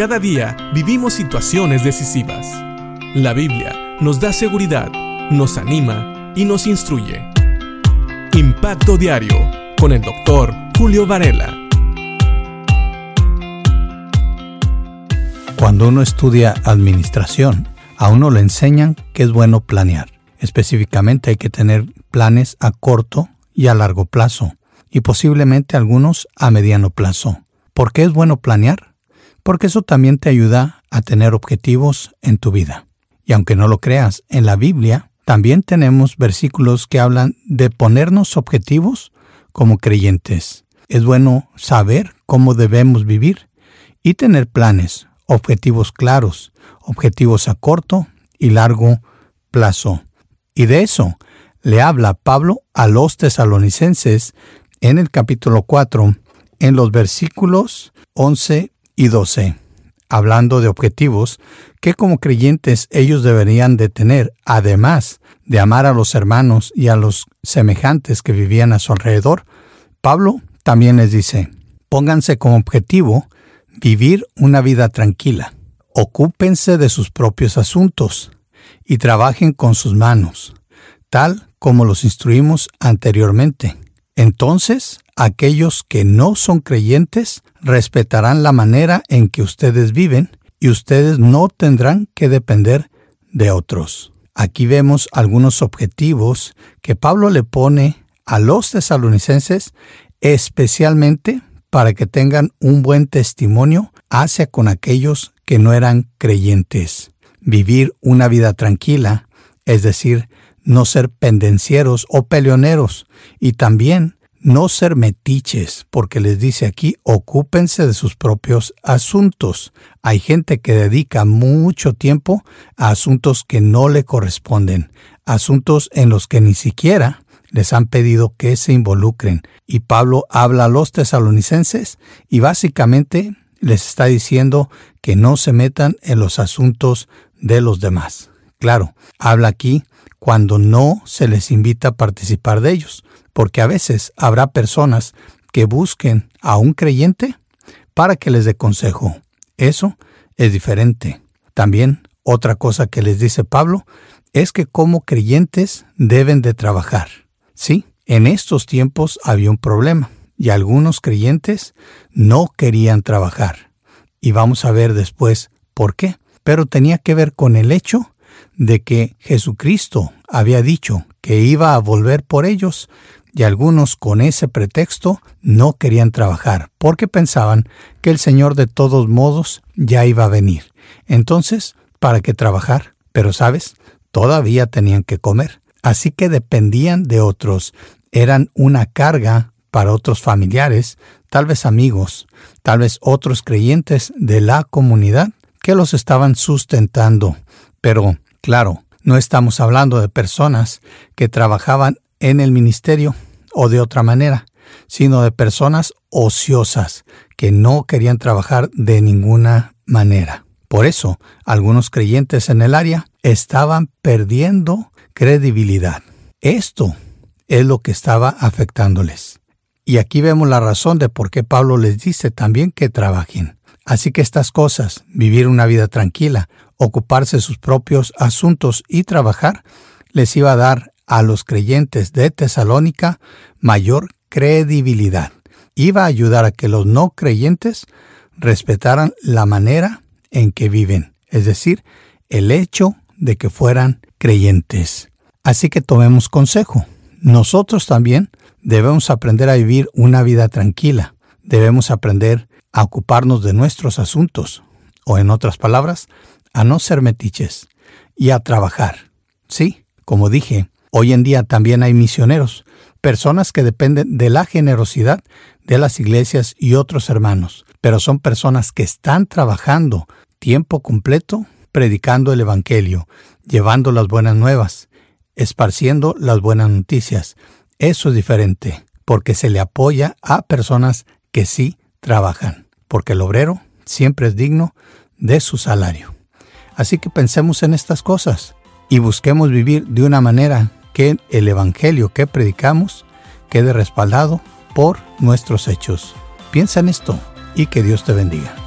Cada día vivimos situaciones decisivas. La Biblia nos da seguridad, nos anima y nos instruye. Impacto Diario con el doctor Julio Varela. Cuando uno estudia administración, a uno le enseñan que es bueno planear. Específicamente hay que tener planes a corto y a largo plazo, y posiblemente algunos a mediano plazo. ¿Por qué es bueno planear? Porque eso también te ayuda a tener objetivos en tu vida. Y aunque no lo creas, en la Biblia también tenemos versículos que hablan de ponernos objetivos como creyentes. Es bueno saber cómo debemos vivir y tener planes, objetivos claros, objetivos a corto y largo plazo. Y de eso le habla Pablo a los tesalonicenses en el capítulo 4, en los versículos 11 y 12, hablando de objetivos que como creyentes ellos deberían de tener, además de amar a los hermanos y a los semejantes que vivían a su alrededor, Pablo también les dice, pónganse como objetivo vivir una vida tranquila, ocúpense de sus propios asuntos y trabajen con sus manos, tal como los instruimos anteriormente. Entonces aquellos que no son creyentes respetarán la manera en que ustedes viven y ustedes no tendrán que depender de otros. Aquí vemos algunos objetivos que Pablo le pone a los tesalonicenses especialmente para que tengan un buen testimonio hacia con aquellos que no eran creyentes. Vivir una vida tranquila, es decir, no ser pendencieros o peleoneros, y también no ser metiches, porque les dice aquí, ocúpense de sus propios asuntos. Hay gente que dedica mucho tiempo a asuntos que no le corresponden, asuntos en los que ni siquiera les han pedido que se involucren. Y Pablo habla a los tesalonicenses y básicamente les está diciendo que no se metan en los asuntos de los demás. Claro, habla aquí cuando no se les invita a participar de ellos porque a veces habrá personas que busquen a un creyente para que les dé consejo. Eso es diferente. También otra cosa que les dice Pablo es que como creyentes deben de trabajar. Sí, en estos tiempos había un problema y algunos creyentes no querían trabajar. Y vamos a ver después por qué. Pero tenía que ver con el hecho de que Jesucristo había dicho que iba a volver por ellos y algunos con ese pretexto no querían trabajar porque pensaban que el Señor de todos modos ya iba a venir. Entonces, ¿para qué trabajar? Pero sabes, todavía tenían que comer, así que dependían de otros, eran una carga para otros familiares, tal vez amigos, tal vez otros creyentes de la comunidad que los estaban sustentando. Pero, claro, no estamos hablando de personas que trabajaban en el ministerio o de otra manera, sino de personas ociosas que no querían trabajar de ninguna manera. Por eso, algunos creyentes en el área estaban perdiendo credibilidad. Esto es lo que estaba afectándoles. Y aquí vemos la razón de por qué Pablo les dice también que trabajen. Así que estas cosas, vivir una vida tranquila, ocuparse de sus propios asuntos y trabajar, les iba a dar a los creyentes de Tesalónica mayor credibilidad. Iba a ayudar a que los no creyentes respetaran la manera en que viven, es decir, el hecho de que fueran creyentes. Así que tomemos consejo. Nosotros también debemos aprender a vivir una vida tranquila. Debemos aprender a ocuparnos de nuestros asuntos, o en otras palabras, a no ser metiches y a trabajar. Sí, como dije, Hoy en día también hay misioneros, personas que dependen de la generosidad de las iglesias y otros hermanos, pero son personas que están trabajando tiempo completo predicando el Evangelio, llevando las buenas nuevas, esparciendo las buenas noticias. Eso es diferente, porque se le apoya a personas que sí trabajan, porque el obrero siempre es digno de su salario. Así que pensemos en estas cosas y busquemos vivir de una manera que el Evangelio que predicamos quede respaldado por nuestros hechos. Piensa en esto y que Dios te bendiga.